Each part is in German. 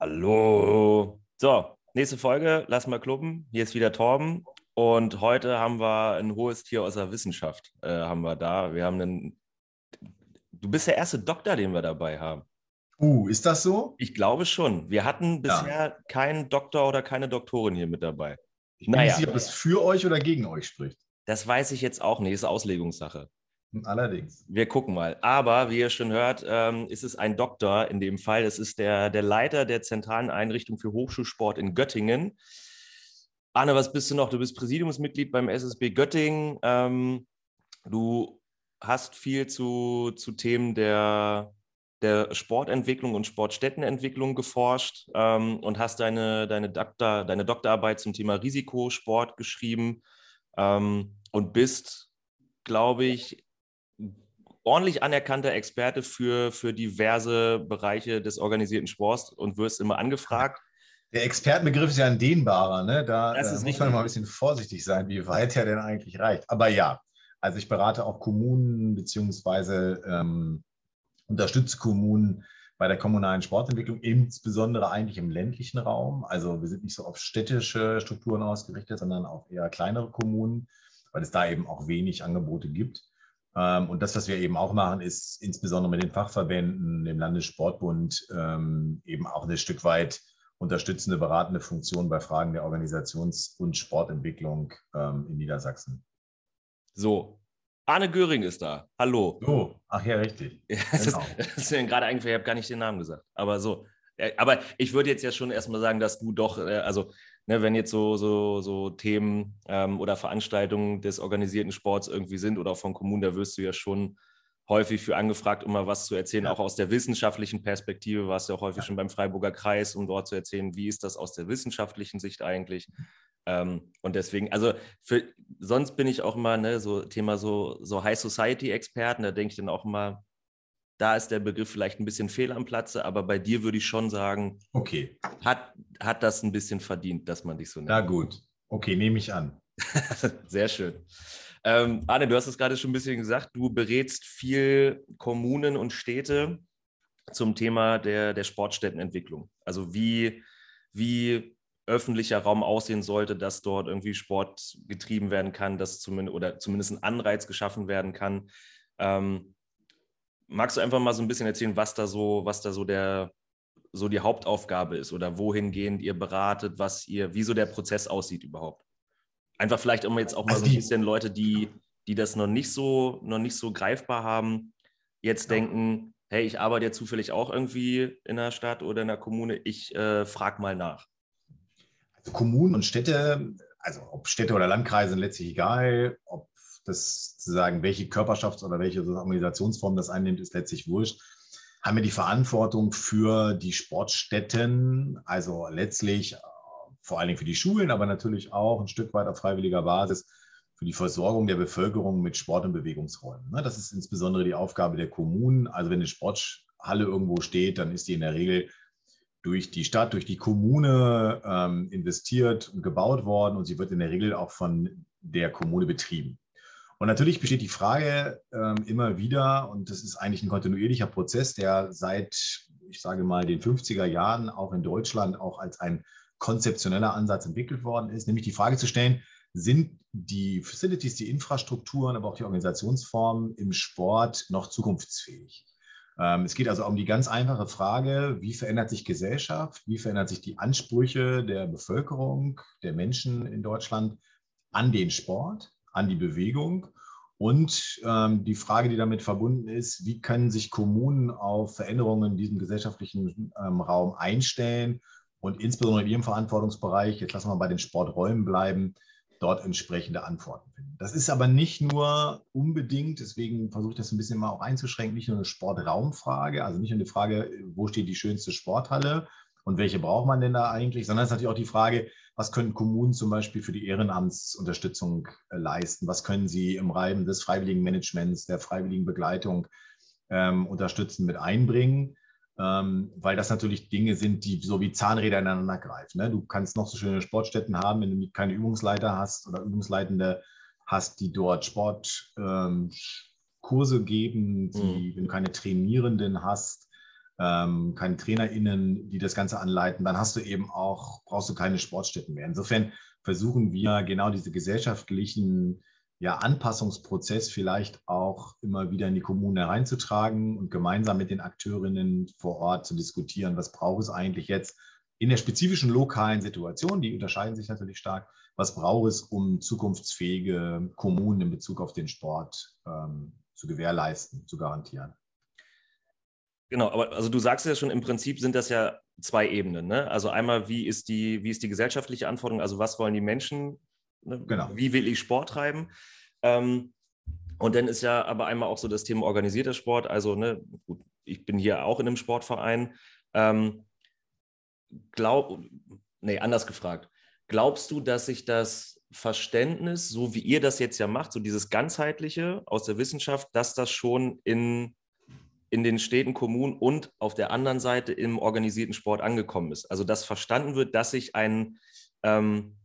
Hallo. So, nächste Folge, lass mal kluppen. Hier ist wieder Torben. Und heute haben wir ein hohes Tier aus der Wissenschaft. Äh, haben wir da. Wir haben einen. Du bist der erste Doktor, den wir dabei haben. Uh, ist das so? Ich glaube schon. Wir hatten bisher ja. keinen Doktor oder keine Doktorin hier mit dabei. Ich bin naja. nicht sicher, ob es für euch oder gegen euch spricht. Das weiß ich jetzt auch nicht. Das ist Auslegungssache. Allerdings. Wir gucken mal. Aber wie ihr schon hört, ähm, ist es ein Doktor in dem Fall. Es ist der, der Leiter der zentralen Einrichtung für Hochschulsport in Göttingen. Arne, was bist du noch? Du bist Präsidiumsmitglied beim SSB Göttingen. Ähm, du hast viel zu, zu Themen der, der Sportentwicklung und Sportstättenentwicklung geforscht ähm, und hast deine, deine, Doktor, deine Doktorarbeit zum Thema Risikosport geschrieben ähm, und bist, glaube ich, ordentlich anerkannter Experte für, für diverse Bereiche des organisierten Sports und wirst immer angefragt. Der Expertenbegriff ist ja ein dehnbarer, ne? Da äh, muss man mal ein bisschen vorsichtig sein, wie weit er denn eigentlich reicht. Aber ja, also ich berate auch Kommunen beziehungsweise ähm, unterstütze Kommunen bei der kommunalen Sportentwicklung, insbesondere eigentlich im ländlichen Raum. Also wir sind nicht so auf städtische Strukturen ausgerichtet, sondern auf eher kleinere Kommunen, weil es da eben auch wenig Angebote gibt. Ähm, und das, was wir eben auch machen, ist insbesondere mit den Fachverbänden, dem Landessportbund, ähm, eben auch ein Stück weit unterstützende, beratende Funktion bei Fragen der Organisations- und Sportentwicklung ähm, in Niedersachsen. So, Arne Göring ist da. Hallo. Oh, ach ja, richtig. das, genau. ist, das ist gerade eigentlich, ich habe gar nicht den Namen gesagt. Aber so, aber ich würde jetzt ja schon erstmal sagen, dass du doch, äh, also ne, wenn jetzt so, so, so Themen ähm, oder Veranstaltungen des organisierten Sports irgendwie sind oder auch von Kommunen, da wirst du ja schon häufig für angefragt, um mal was zu erzählen, ja. auch aus der wissenschaftlichen Perspektive, warst du ja auch häufig ja. schon beim Freiburger Kreis, um dort zu erzählen, wie ist das aus der wissenschaftlichen Sicht eigentlich. Ähm, und deswegen, also für, sonst bin ich auch immer, ne, so Thema so, so High Society-Experten, da denke ich dann auch immer, da ist der Begriff vielleicht ein bisschen fehl am Platze, aber bei dir würde ich schon sagen, okay. hat, hat das ein bisschen verdient, dass man dich so nennt. Na gut, okay, nehme ich an. Sehr schön. Ähm, Arne, du hast es gerade schon ein bisschen gesagt, du berätst viel Kommunen und Städte zum Thema der, der Sportstättenentwicklung. Also wie, wie öffentlicher Raum aussehen sollte, dass dort irgendwie Sport getrieben werden kann, dass zumindest oder zumindest ein Anreiz geschaffen werden kann. Ähm, magst du einfach mal so ein bisschen erzählen, was da so, was da so der so die Hauptaufgabe ist oder wohingehend ihr beratet, was ihr, wie so der Prozess aussieht überhaupt? Einfach vielleicht um jetzt auch mal also so ein bisschen Leute, die, die das noch nicht so, noch nicht so greifbar haben, jetzt ja. denken, hey, ich arbeite ja zufällig auch irgendwie in der Stadt oder in der Kommune, ich äh, frage mal nach. Also Kommunen und Städte, also ob Städte oder Landkreise, letztlich egal, ob das zu sagen, welche Körperschafts- oder welche Organisationsform das einnimmt, ist letztlich wurscht. Haben wir die Verantwortung für die Sportstätten, also letztlich äh, vor allen Dingen für die Schulen, aber natürlich auch ein Stück weit auf freiwilliger Basis für die Versorgung der Bevölkerung mit Sport- und Bewegungsräumen. Ne, das ist insbesondere die Aufgabe der Kommunen. Also wenn eine Sporthalle irgendwo steht, dann ist die in der Regel durch die Stadt, durch die Kommune ähm, investiert und gebaut worden und sie wird in der Regel auch von der Kommune betrieben. Und natürlich besteht die Frage ähm, immer wieder, und das ist eigentlich ein kontinuierlicher Prozess, der seit, ich sage mal, den 50er Jahren auch in Deutschland auch als ein konzeptioneller Ansatz entwickelt worden ist, nämlich die Frage zu stellen, sind die Facilities, die Infrastrukturen, aber auch die Organisationsformen im Sport noch zukunftsfähig? Ähm, es geht also um die ganz einfache Frage, wie verändert sich Gesellschaft, wie verändern sich die Ansprüche der Bevölkerung, der Menschen in Deutschland an den Sport? An die Bewegung. Und ähm, die Frage, die damit verbunden ist, wie können sich Kommunen auf Veränderungen in diesem gesellschaftlichen ähm, Raum einstellen und insbesondere in ihrem Verantwortungsbereich, jetzt lassen wir bei den Sporträumen bleiben, dort entsprechende Antworten finden. Das ist aber nicht nur unbedingt, deswegen versuche ich das ein bisschen mal auch einzuschränken, nicht nur eine Sportraumfrage, also nicht nur eine Frage, wo steht die schönste Sporthalle und welche braucht man denn da eigentlich, sondern es ist natürlich auch die Frage, was können Kommunen zum Beispiel für die Ehrenamtsunterstützung äh, leisten? Was können sie im Rahmen des freiwilligen Managements, der freiwilligen Begleitung ähm, unterstützen mit einbringen? Ähm, weil das natürlich Dinge sind, die so wie Zahnräder ineinander greifen. Ne? Du kannst noch so schöne Sportstätten haben, wenn du keine Übungsleiter hast oder Übungsleitende hast, die dort Sportkurse ähm, geben, die, mhm. wenn du keine Trainierenden hast, ähm, keine TrainerInnen, die das Ganze anleiten, dann hast du eben auch, brauchst du keine Sportstätten mehr. Insofern versuchen wir genau diese gesellschaftlichen ja, Anpassungsprozess vielleicht auch immer wieder in die Kommune hereinzutragen und gemeinsam mit den Akteurinnen vor Ort zu diskutieren, was braucht es eigentlich jetzt in der spezifischen lokalen Situation, die unterscheiden sich natürlich stark, was braucht es, um zukunftsfähige Kommunen in Bezug auf den Sport ähm, zu gewährleisten, zu garantieren. Genau, aber also du sagst ja schon, im Prinzip sind das ja zwei Ebenen. Ne? Also einmal, wie ist die, wie ist die gesellschaftliche Anforderung, also was wollen die Menschen, ne? genau. wie will ich Sport treiben? Ähm, und dann ist ja aber einmal auch so das Thema organisierter Sport. Also, ne, gut, ich bin hier auch in einem Sportverein. Ähm, glaub, nee, anders gefragt. Glaubst du, dass sich das Verständnis, so wie ihr das jetzt ja macht, so dieses ganzheitliche aus der Wissenschaft, dass das schon in in den Städten, Kommunen und auf der anderen Seite im organisierten Sport angekommen ist. Also dass verstanden wird, dass sich ein, ähm,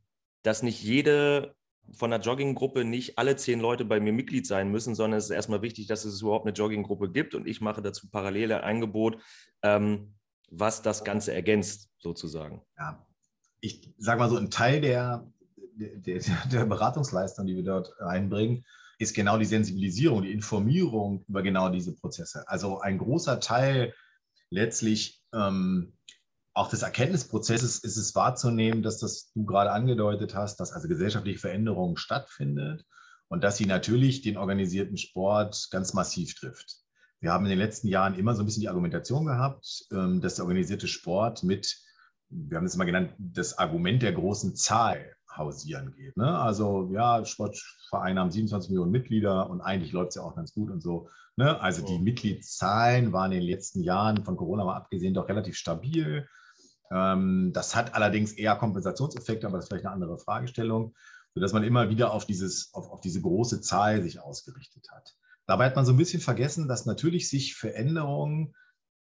dass nicht jede von der Jogginggruppe nicht alle zehn Leute bei mir Mitglied sein müssen, sondern es ist erstmal wichtig, dass es überhaupt eine Jogginggruppe gibt und ich mache dazu parallel ein Angebot, ähm, was das Ganze ergänzt, sozusagen. Ja, ich sage mal so, ein Teil der, der, der Beratungsleistung, die wir dort einbringen, ist genau die Sensibilisierung, die Informierung über genau diese Prozesse. Also ein großer Teil letztlich ähm, auch des Erkenntnisprozesses ist es wahrzunehmen, dass das du gerade angedeutet hast, dass also gesellschaftliche Veränderung stattfindet und dass sie natürlich den organisierten Sport ganz massiv trifft. Wir haben in den letzten Jahren immer so ein bisschen die Argumentation gehabt, ähm, dass der organisierte Sport mit, wir haben es immer genannt, das Argument der großen Zahl hausieren geht. Ne? Also ja, Sportvereine haben 27 Millionen Mitglieder und eigentlich läuft es ja auch ganz gut und so. Ne? Also die Mitgliedszahlen waren in den letzten Jahren von Corona mal abgesehen doch relativ stabil. Ähm, das hat allerdings eher Kompensationseffekte, aber das ist vielleicht eine andere Fragestellung, sodass man immer wieder auf, dieses, auf, auf diese große Zahl sich ausgerichtet hat. Dabei hat man so ein bisschen vergessen, dass natürlich sich Veränderungen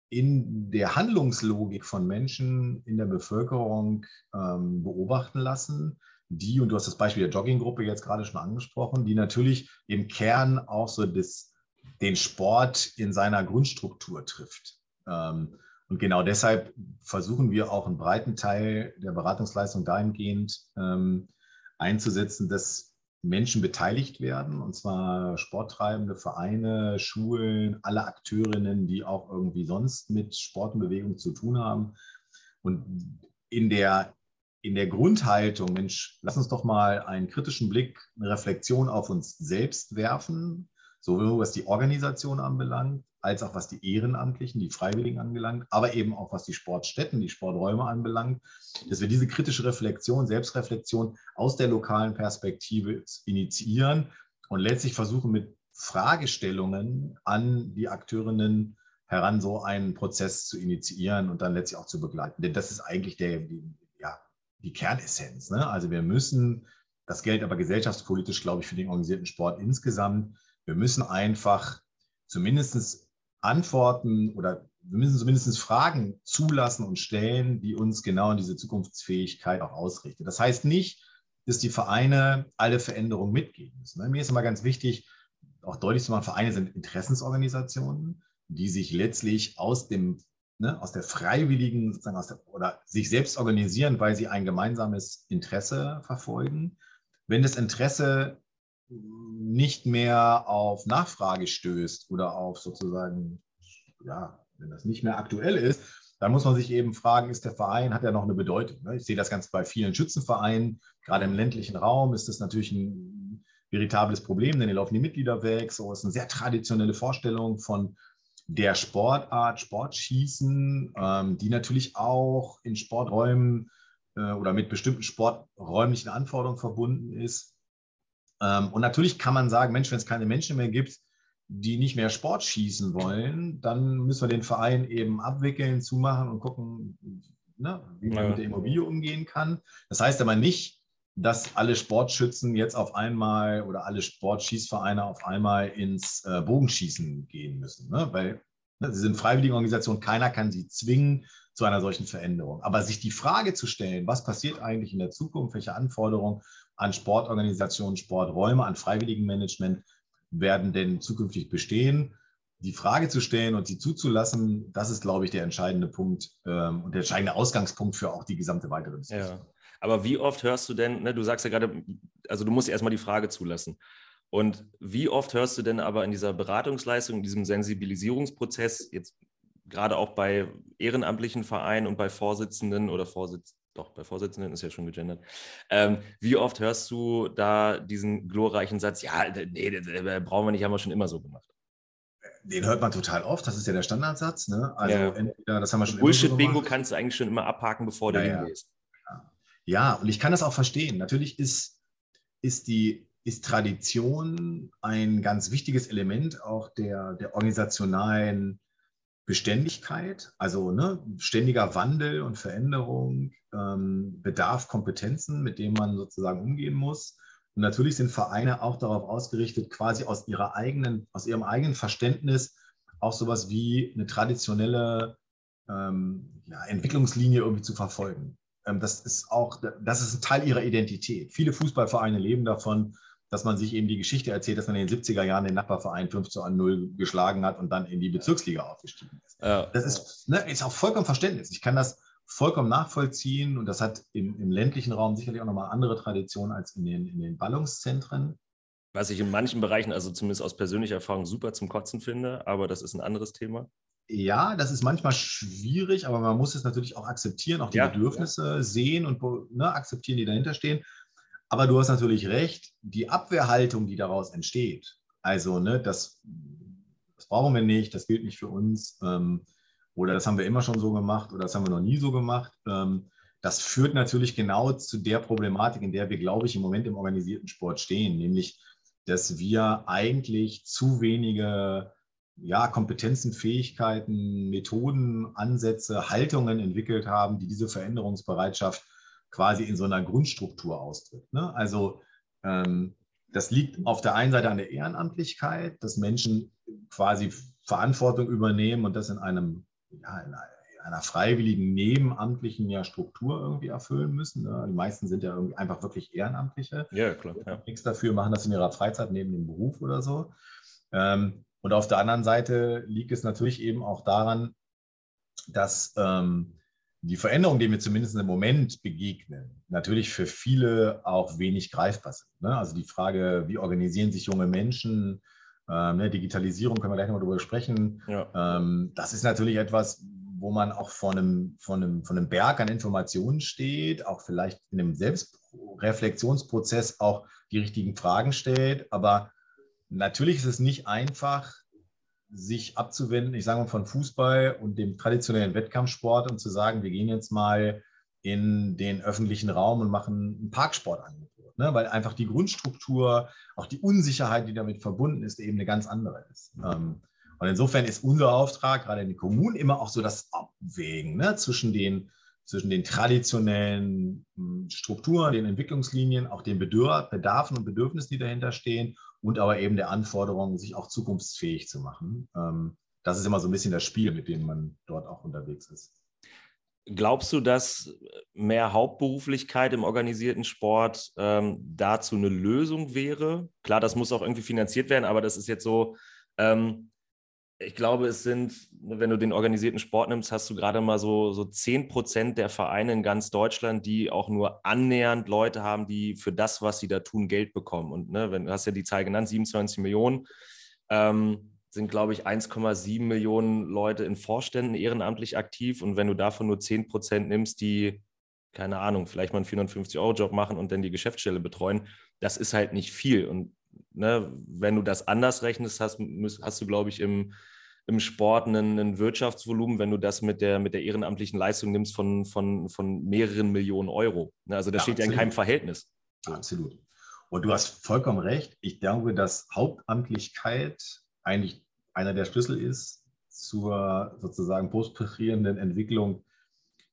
in der Handlungslogik von Menschen in der Bevölkerung ähm, beobachten lassen, die, und du hast das Beispiel der Jogginggruppe jetzt gerade schon angesprochen, die natürlich im Kern auch so das, den Sport in seiner Grundstruktur trifft. Ähm, und genau deshalb versuchen wir auch einen breiten Teil der Beratungsleistung dahingehend ähm, einzusetzen, dass Menschen beteiligt werden, und zwar sporttreibende Vereine, Schulen, alle Akteurinnen, die auch irgendwie sonst mit Sport und Bewegung zu tun haben. Und in der, in der Grundhaltung, Mensch, lass uns doch mal einen kritischen Blick, eine Reflexion auf uns selbst werfen, sowohl was die Organisation anbelangt, als auch was die Ehrenamtlichen, die Freiwilligen anbelangt, aber eben auch was die Sportstätten, die Sporträume anbelangt, dass wir diese kritische Reflexion, Selbstreflexion aus der lokalen Perspektive initiieren und letztlich versuchen mit Fragestellungen an die Akteurinnen heran, so einen Prozess zu initiieren und dann letztlich auch zu begleiten. Denn das ist eigentlich der, die, Kernessenz. Ne? Also wir müssen, das gilt aber gesellschaftspolitisch, glaube ich, für den organisierten Sport insgesamt, wir müssen einfach zumindest Antworten oder wir müssen zumindest Fragen zulassen und stellen, die uns genau in diese Zukunftsfähigkeit auch ausrichten. Das heißt nicht, dass die Vereine alle Veränderungen mitgehen müssen. Ne? Mir ist immer ganz wichtig, auch deutlich zu machen, Vereine sind Interessensorganisationen, die sich letztlich aus dem Ne, aus der freiwilligen sozusagen aus der, oder sich selbst organisieren, weil sie ein gemeinsames Interesse verfolgen. Wenn das Interesse nicht mehr auf Nachfrage stößt oder auf sozusagen, ja, wenn das nicht mehr aktuell ist, dann muss man sich eben fragen, ist der Verein, hat er noch eine Bedeutung? Ne? Ich sehe das ganz bei vielen Schützenvereinen, gerade im ländlichen Raum ist das natürlich ein veritables Problem, denn hier laufen die Mitglieder weg. So ist eine sehr traditionelle Vorstellung von der Sportart Sportschießen, ähm, die natürlich auch in Sporträumen äh, oder mit bestimmten sporträumlichen Anforderungen verbunden ist. Ähm, und natürlich kann man sagen, Mensch, wenn es keine Menschen mehr gibt, die nicht mehr Sport schießen wollen, dann müssen wir den Verein eben abwickeln, zumachen und gucken, ne, wie man ja. mit der Immobilie umgehen kann. Das heißt aber nicht, dass alle Sportschützen jetzt auf einmal oder alle Sportschießvereine auf einmal ins äh, Bogenschießen gehen müssen, ne? weil ne, sie sind freiwillige Organisationen, keiner kann sie zwingen zu einer solchen Veränderung. Aber sich die Frage zu stellen, was passiert eigentlich in der Zukunft, welche Anforderungen an Sportorganisationen, Sporträume, an Freiwilligenmanagement werden denn zukünftig bestehen? die Frage zu stellen und sie zuzulassen, das ist, glaube ich, der entscheidende Punkt ähm, und der entscheidende Ausgangspunkt für auch die gesamte weitere Diskussion. Ja. Aber wie oft hörst du denn, ne, du sagst ja gerade, also du musst erstmal die Frage zulassen. Und wie oft hörst du denn aber in dieser Beratungsleistung, in diesem Sensibilisierungsprozess, jetzt gerade auch bei ehrenamtlichen Vereinen und bei Vorsitzenden oder Vorsitz, doch, bei Vorsitzenden ist ja schon gegendert. Ähm, wie oft hörst du da diesen glorreichen Satz, ja, nee, das brauchen wir nicht, haben wir schon immer so gemacht? Den hört man total oft, das ist ja der Standardsatz. Ne? Also ja. entweder, das haben wir schon Bullshit-Bingo so kannst du eigentlich schon immer abhaken, bevor du ja, hingehst. Ja. und ich kann das auch verstehen. Natürlich ist, ist die ist Tradition ein ganz wichtiges Element auch der, der organisationalen Beständigkeit, also ne, ständiger Wandel und Veränderung, ähm, bedarf Kompetenzen, mit denen man sozusagen umgehen muss. Und natürlich sind Vereine auch darauf ausgerichtet, quasi aus ihrer eigenen, aus ihrem eigenen Verständnis auch sowas wie eine traditionelle ähm, ja, Entwicklungslinie irgendwie zu verfolgen. Ähm, das ist auch, das ist ein Teil ihrer Identität. Viele Fußballvereine leben davon, dass man sich eben die Geschichte erzählt, dass man in den 70er Jahren den Nachbarverein 5 zu 0 geschlagen hat und dann in die Bezirksliga aufgestiegen ist. Ja. Das ist, ne, ist auch vollkommen Verständnis. Ich kann das vollkommen nachvollziehen und das hat im, im ländlichen Raum sicherlich auch nochmal andere Traditionen als in den, in den Ballungszentren. Was ich in manchen Bereichen, also zumindest aus persönlicher Erfahrung, super zum Kotzen finde, aber das ist ein anderes Thema. Ja, das ist manchmal schwierig, aber man muss es natürlich auch akzeptieren, auch die ja, Bedürfnisse ja. sehen und ne, akzeptieren, die dahinter stehen. Aber du hast natürlich recht, die Abwehrhaltung, die daraus entsteht, also ne, das, das brauchen wir nicht, das gilt nicht für uns, ähm, oder das haben wir immer schon so gemacht oder das haben wir noch nie so gemacht, ähm, das führt natürlich genau zu der Problematik, in der wir, glaube ich, im Moment im organisierten Sport stehen, nämlich, dass wir eigentlich zu wenige ja, Kompetenzen, Fähigkeiten, Methoden, Ansätze, Haltungen entwickelt haben, die diese Veränderungsbereitschaft quasi in so einer Grundstruktur ausdrückt. Ne? Also ähm, das liegt auf der einen Seite an der Ehrenamtlichkeit, dass Menschen quasi Verantwortung übernehmen und das in einem ja, in einer freiwilligen nebenamtlichen ja, Struktur irgendwie erfüllen müssen. Ne? Die meisten sind ja irgendwie einfach wirklich Ehrenamtliche. Ja, klar. Ja. Nichts dafür, machen das in ihrer Freizeit neben dem Beruf oder so. Ähm, und auf der anderen Seite liegt es natürlich eben auch daran, dass ähm, die Veränderungen, denen wir zumindest im Moment begegnen, natürlich für viele auch wenig greifbar sind. Ne? Also die Frage, wie organisieren sich junge Menschen, ähm, ne, Digitalisierung, können wir gleich nochmal darüber sprechen. Ja. Ähm, das ist natürlich etwas, wo man auch vor einem, vor, einem, vor einem Berg an Informationen steht, auch vielleicht in einem Selbstreflexionsprozess auch die richtigen Fragen stellt. Aber natürlich ist es nicht einfach, sich abzuwenden, ich sage mal von Fußball und dem traditionellen Wettkampfsport und zu sagen, wir gehen jetzt mal in den öffentlichen Raum und machen ein Parksportangebot, ne? weil einfach die Grundstruktur, auch die Unsicherheit, die damit verbunden ist, eben eine ganz andere ist. Ähm, und insofern ist unser Auftrag, gerade in den Kommunen, immer auch so das Abwägen ne? zwischen, den, zwischen den traditionellen hm, Strukturen, den Entwicklungslinien, auch den Bedarfen und Bedürfnissen, die dahinter stehen und aber eben der Anforderung, sich auch zukunftsfähig zu machen. Ähm, das ist immer so ein bisschen das Spiel, mit dem man dort auch unterwegs ist. Glaubst du, dass mehr Hauptberuflichkeit im organisierten Sport ähm, dazu eine Lösung wäre? Klar, das muss auch irgendwie finanziert werden, aber das ist jetzt so, ähm, ich glaube, es sind, wenn du den organisierten Sport nimmst, hast du gerade mal so, so 10 Prozent der Vereine in ganz Deutschland, die auch nur annähernd Leute haben, die für das, was sie da tun, Geld bekommen. Und ne, wenn, du hast ja die Zahl genannt, 27 Millionen, ähm, sind, glaube ich, 1,7 Millionen Leute in Vorständen ehrenamtlich aktiv. Und wenn du davon nur 10 Prozent nimmst, die, keine Ahnung, vielleicht mal einen 450-Euro-Job machen und dann die Geschäftsstelle betreuen, das ist halt nicht viel. Und ne, wenn du das anders rechnest, hast, hast du, glaube ich, im, im Sport einen, einen, Wirtschaftsvolumen, wenn du das mit der, mit der ehrenamtlichen Leistung nimmst von, von, von mehreren Millionen Euro. Ne, also das ja, steht absolut. ja in keinem Verhältnis. Absolut. Und du hast vollkommen recht. Ich denke, dass Hauptamtlichkeit eigentlich einer der Schlüssel ist zur sozusagen prosperierenden Entwicklung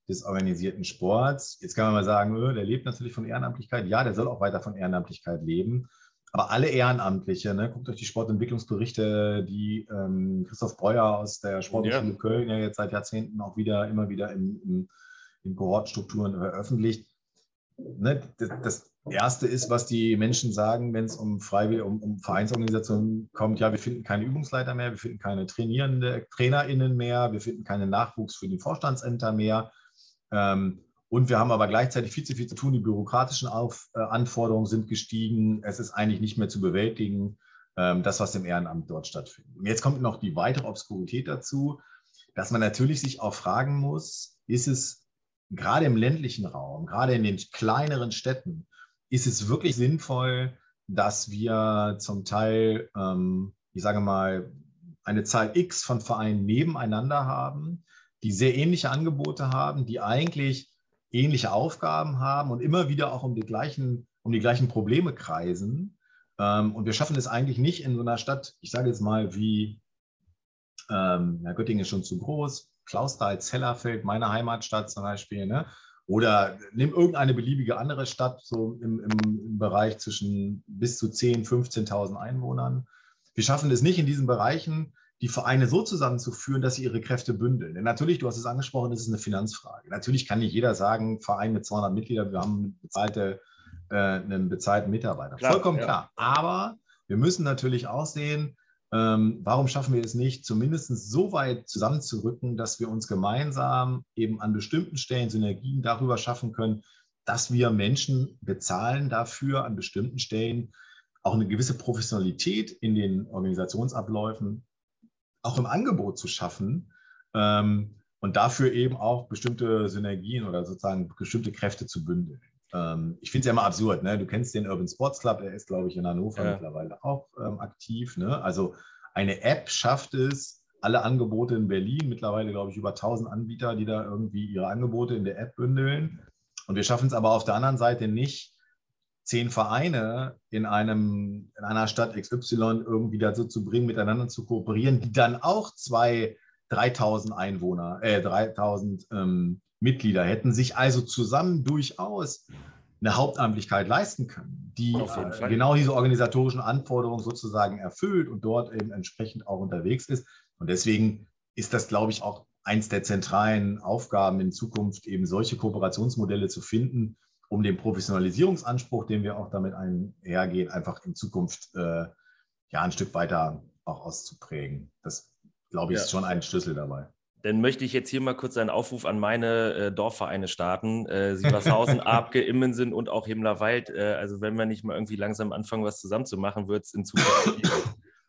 des organisierten Sports. Jetzt kann man mal sagen, öh, der lebt natürlich von Ehrenamtlichkeit. Ja, der soll auch weiter von Ehrenamtlichkeit leben. Aber alle Ehrenamtliche, ne, guckt euch die Sportentwicklungsberichte, die ähm, Christoph Breuer aus der Sporthochschule ja. Köln ja jetzt seit Jahrzehnten auch wieder immer wieder in, in, in Kohortstrukturen veröffentlicht. Ne, das, das, Erste ist, was die Menschen sagen, wenn es um Freiwillige, um, um, Vereinsorganisationen kommt, ja, wir finden keine Übungsleiter mehr, wir finden keine trainierende TrainerInnen mehr, wir finden keinen Nachwuchs für die Vorstandsämter mehr. Ähm, und wir haben aber gleichzeitig viel zu viel zu tun. Die bürokratischen Auf, äh, Anforderungen sind gestiegen. Es ist eigentlich nicht mehr zu bewältigen, ähm, das, was im Ehrenamt dort stattfindet. Und jetzt kommt noch die weitere Obskurität dazu, dass man natürlich sich auch fragen muss, ist es gerade im ländlichen Raum, gerade in den kleineren Städten, ist es wirklich sinnvoll, dass wir zum Teil, ähm, ich sage mal, eine Zahl X von Vereinen nebeneinander haben, die sehr ähnliche Angebote haben, die eigentlich ähnliche Aufgaben haben und immer wieder auch um die gleichen, um die gleichen Probleme kreisen. Ähm, und wir schaffen es eigentlich nicht in so einer Stadt, ich sage jetzt mal wie, ähm, ja, Göttingen ist schon zu groß, Klausthal, Zellerfeld, meine Heimatstadt zum Beispiel, ne? Oder nimm irgendeine beliebige andere Stadt, so im, im, Bereich zwischen bis zu 10.000, 15.000 Einwohnern. Wir schaffen es nicht in diesen Bereichen, die Vereine so zusammenzuführen, dass sie ihre Kräfte bündeln. Denn natürlich, du hast es angesprochen, das ist eine Finanzfrage. Natürlich kann nicht jeder sagen, Verein mit 200 Mitgliedern, wir haben bezahlte, äh, einen bezahlten Mitarbeiter. Klar, Vollkommen ja. klar. Aber wir müssen natürlich auch sehen, ähm, warum schaffen wir es nicht, zumindest so weit zusammenzurücken, dass wir uns gemeinsam eben an bestimmten Stellen Synergien darüber schaffen können, dass wir Menschen bezahlen dafür an bestimmten Stellen auch eine gewisse Professionalität in den Organisationsabläufen, auch im Angebot zu schaffen ähm, und dafür eben auch bestimmte Synergien oder sozusagen bestimmte Kräfte zu bündeln. Ähm, ich finde es ja immer absurd, ne? Du kennst den Urban Sports Club, der ist, glaube ich, in Hannover ja. mittlerweile auch ähm, aktiv. Ne? Also eine App schafft es, alle Angebote in Berlin, mittlerweile, glaube ich, über 1000 Anbieter, die da irgendwie ihre Angebote in der App bündeln. Und wir schaffen es aber auf der anderen Seite nicht, zehn Vereine in, einem, in einer Stadt XY irgendwie dazu zu bringen, miteinander zu kooperieren, die dann auch zwei, 3000 Einwohner, äh, 3000 ähm, Mitglieder hätten, sich also zusammen durchaus eine Hauptamtlichkeit leisten können, die äh, genau diese organisatorischen Anforderungen sozusagen erfüllt und dort eben entsprechend auch unterwegs ist. Und deswegen ist das, glaube ich, auch eins der zentralen Aufgaben in Zukunft, eben solche Kooperationsmodelle zu finden, um den Professionalisierungsanspruch, den wir auch damit einhergehen, einfach in Zukunft äh, ja ein Stück weiter auch auszuprägen. Das, glaube ich, ja. ist schon ein Schlüssel dabei. Dann möchte ich jetzt hier mal kurz einen Aufruf an meine äh, Dorfvereine starten. Äh, Sievershausen, Abke, Immensen und auch Himmlerwald. Äh, also wenn wir nicht mal irgendwie langsam anfangen, was zusammen zu machen, wird es in Zukunft.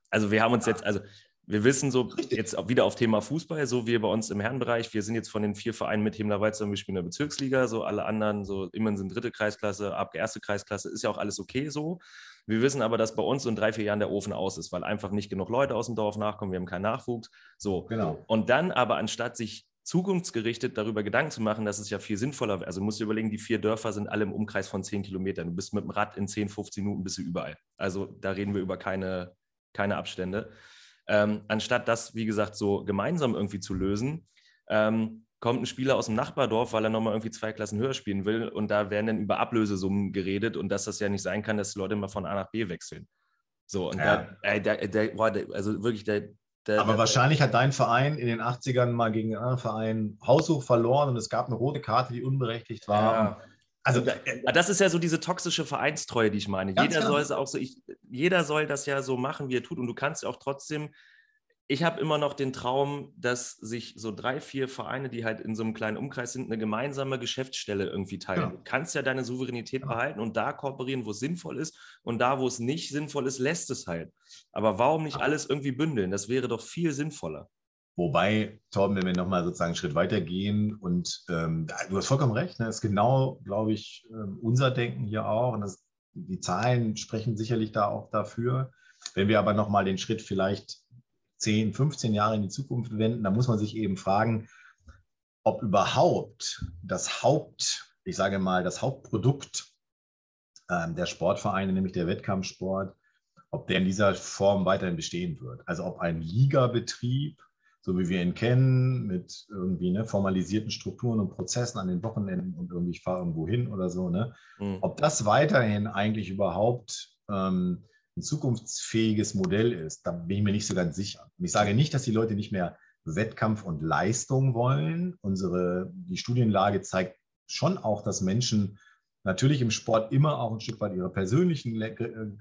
also wir haben uns jetzt, also wir wissen so jetzt auch wieder auf Thema Fußball, so wie bei uns im Herrenbereich. Wir sind jetzt von den vier Vereinen mit Himmlerwald zum Beispiel in der Bezirksliga. So alle anderen, so Immensen dritte Kreisklasse, Abke erste Kreisklasse, ist ja auch alles okay so. Wir wissen aber, dass bei uns so in drei, vier Jahren der Ofen aus ist, weil einfach nicht genug Leute aus dem Dorf nachkommen, wir haben keinen Nachwuchs. So. Genau. Und dann aber anstatt sich zukunftsgerichtet darüber Gedanken zu machen, dass es ja viel sinnvoller wäre. Also musst du überlegen, die vier Dörfer sind alle im Umkreis von zehn Kilometern. Du bist mit dem Rad in 10, 15 Minuten bist du überall. Also da reden wir über keine, keine Abstände. Ähm, anstatt das, wie gesagt, so gemeinsam irgendwie zu lösen, ähm, kommt ein Spieler aus dem Nachbardorf, weil er nochmal irgendwie zwei Klassen höher spielen will und da werden dann über Ablösesummen geredet und dass das ja nicht sein kann, dass die Leute mal von A nach B wechseln. So, und ja. da, äh, der, der, boah, also wirklich, der, der, Aber wahrscheinlich hat dein Verein in den 80ern mal gegen einen anderen Verein haushoch verloren und es gab eine rote Karte, die unberechtigt war. Ja. Also das ist ja so diese toxische Vereinstreue, die ich meine. Jeder soll es auch so, ich, jeder soll das ja so machen, wie er tut. Und du kannst ja auch trotzdem ich habe immer noch den Traum, dass sich so drei, vier Vereine, die halt in so einem kleinen Umkreis sind, eine gemeinsame Geschäftsstelle irgendwie teilen. Ja. Du kannst ja deine Souveränität ja. behalten und da kooperieren, wo es sinnvoll ist. Und da, wo es nicht sinnvoll ist, lässt es halt. Aber warum nicht alles irgendwie bündeln? Das wäre doch viel sinnvoller. Wobei, Torben, wenn wir nochmal sozusagen einen Schritt weiter gehen und ähm, du hast vollkommen recht, ne, ist genau, glaube ich, ähm, unser Denken hier auch und das, die Zahlen sprechen sicherlich da auch dafür. Wenn wir aber nochmal den Schritt vielleicht 10, 15 Jahre in die Zukunft wenden, dann muss man sich eben fragen, ob überhaupt das Haupt, ich sage mal, das Hauptprodukt äh, der Sportvereine, nämlich der Wettkampfsport, ob der in dieser Form weiterhin bestehen wird. Also ob ein Ligabetrieb, so wie wir ihn kennen, mit irgendwie ne, formalisierten Strukturen und Prozessen an den Wochenenden und irgendwie ich fahre irgendwo hin oder so, ne, mhm. ob das weiterhin eigentlich überhaupt ähm, ein zukunftsfähiges Modell ist, da bin ich mir nicht so ganz sicher. Und ich sage nicht, dass die Leute nicht mehr Wettkampf und Leistung wollen. Unsere, die Studienlage zeigt schon auch, dass Menschen natürlich im Sport immer auch ein Stück weit ihre persönlichen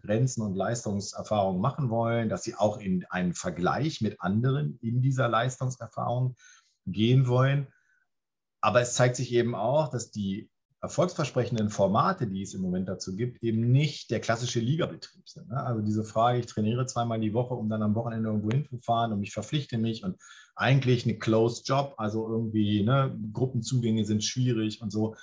Grenzen und Leistungserfahrungen machen wollen, dass sie auch in einen Vergleich mit anderen in dieser Leistungserfahrung gehen wollen. Aber es zeigt sich eben auch, dass die erfolgsversprechenden Formate, die es im Moment dazu gibt, eben nicht der klassische Ligabetrieb sind. Ne? Also diese Frage, ich trainiere zweimal die Woche, um dann am Wochenende irgendwo hinzufahren und ich verpflichte mich und eigentlich eine Closed Job, also irgendwie ne, Gruppenzugänge sind schwierig und so.